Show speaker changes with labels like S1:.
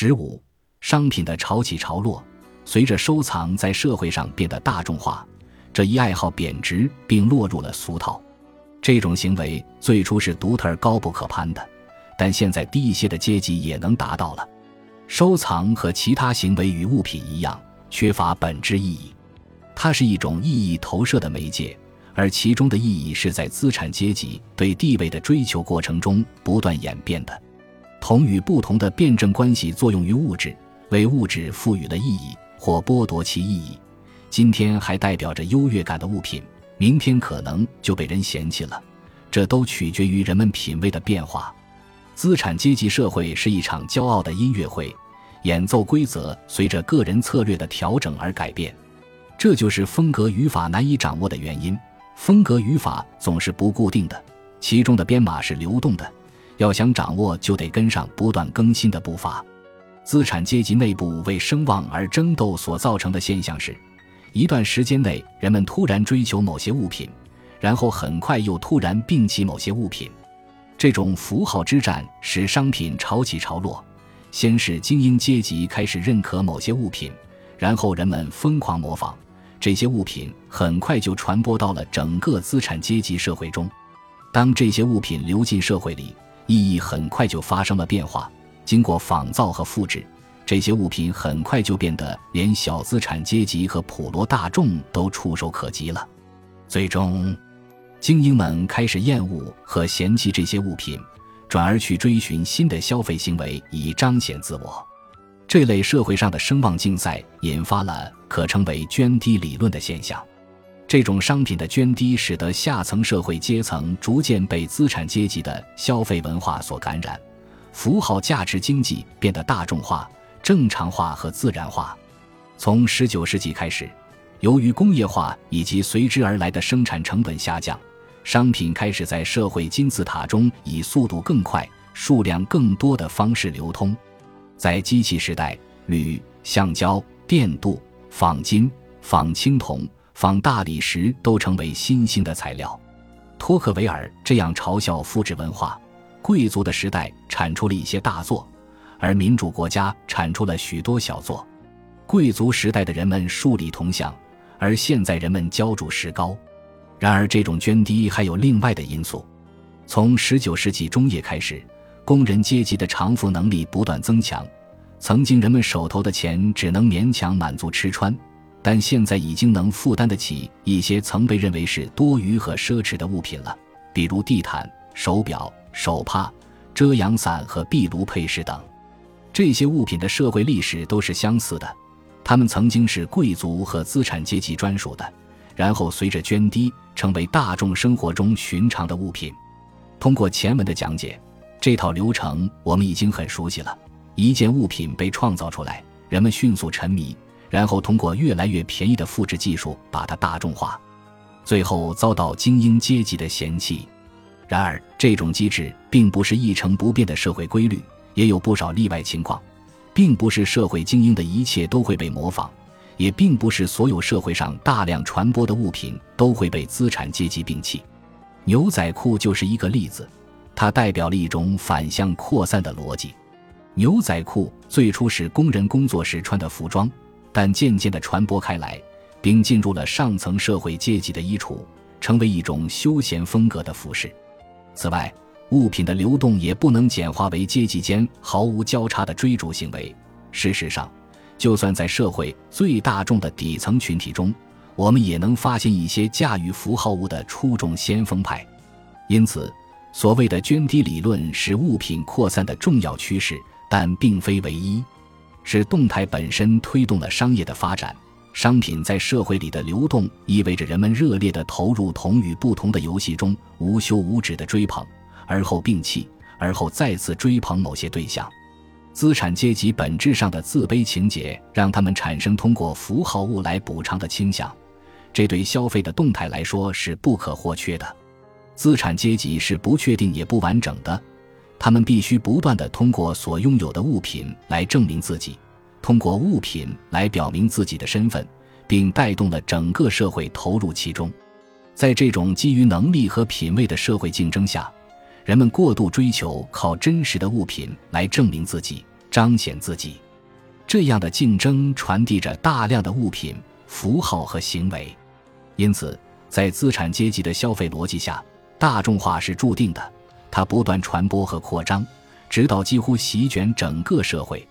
S1: 十五，商品的潮起潮落，随着收藏在社会上变得大众化，这一爱好贬值并落入了俗套。这种行为最初是独特而高不可攀的，但现在低一些的阶级也能达到了。收藏和其他行为与物品一样，缺乏本质意义。它是一种意义投射的媒介，而其中的意义是在资产阶级对地位的追求过程中不断演变的。同与不同的辩证关系作用于物质，为物质赋予了意义或剥夺其意义。今天还代表着优越感的物品，明天可能就被人嫌弃了。这都取决于人们品味的变化。资产阶级社会是一场骄傲的音乐会，演奏规则随着个人策略的调整而改变。这就是风格语法难以掌握的原因。风格语法总是不固定的，其中的编码是流动的。要想掌握，就得跟上不断更新的步伐。资产阶级内部为声望而争斗所造成的现象是：一段时间内，人们突然追求某些物品，然后很快又突然摒弃某些物品。这种符号之战使商品潮起潮落。先是精英阶级开始认可某些物品，然后人们疯狂模仿这些物品，很快就传播到了整个资产阶级社会中。当这些物品流进社会里，意义很快就发生了变化。经过仿造和复制，这些物品很快就变得连小资产阶级和普罗大众都触手可及了。最终，精英们开始厌恶和嫌弃这些物品，转而去追寻新的消费行为以彰显自我。这类社会上的声望竞赛引发了可称为“涓滴理论”的现象。这种商品的涓滴，使得下层社会阶层逐渐被资产阶级的消费文化所感染，符号价值经济变得大众化、正常化和自然化。从十九世纪开始，由于工业化以及随之而来的生产成本下降，商品开始在社会金字塔中以速度更快、数量更多的方式流通。在机器时代，铝、橡胶、电镀、仿金、仿青铜。仿大理石都成为新兴的材料。托克维尔这样嘲笑复制文化：贵族的时代产出了一些大作，而民主国家产出了许多小作。贵族时代的人们树立铜像，而现在人们浇筑石膏。然而，这种涓滴还有另外的因素。从十九世纪中叶开始，工人阶级的偿付能力不断增强。曾经人们手头的钱只能勉强满足吃穿。但现在已经能负担得起一些曾被认为是多余和奢侈的物品了，比如地毯、手表、手帕、遮阳伞和壁炉配饰等。这些物品的社会历史都是相似的，它们曾经是贵族和资产阶级专属的，然后随着涓滴成为大众生活中寻常的物品。通过前文的讲解，这套流程我们已经很熟悉了：一件物品被创造出来，人们迅速沉迷。然后通过越来越便宜的复制技术把它大众化，最后遭到精英阶级的嫌弃。然而，这种机制并不是一成不变的社会规律，也有不少例外情况。并不是社会精英的一切都会被模仿，也并不是所有社会上大量传播的物品都会被资产阶级摒弃。牛仔裤就是一个例子，它代表了一种反向扩散的逻辑。牛仔裤最初是工人工作时穿的服装。但渐渐地传播开来，并进入了上层社会阶级的衣橱，成为一种休闲风格的服饰。此外，物品的流动也不能简化为阶级间毫无交叉的追逐行为。事实上，就算在社会最大众的底层群体中，我们也能发现一些驾驭符号物的出众先锋派。因此，所谓的涓滴理论是物品扩散的重要趋势，但并非唯一。是动态本身推动了商业的发展，商品在社会里的流动意味着人们热烈地投入同与不同的游戏中，无休无止地追捧，而后摒弃，而后再次追捧某些对象。资产阶级本质上的自卑情节让他们产生通过符号物来补偿的倾向，这对消费的动态来说是不可或缺的。资产阶级是不确定也不完整的。他们必须不断地通过所拥有的物品来证明自己通过物品来表明自己的身份并带动了整个社会投入其中。在这种基于能力和品位的社会竞争下人们过度追求靠真实的物品来证明自己彰显自己。这样的竞争传递着大量的物品符号和行为。因此在资产阶级的消费逻辑下大众化是注定的。它不断传播和扩张直到几乎席卷整个社会。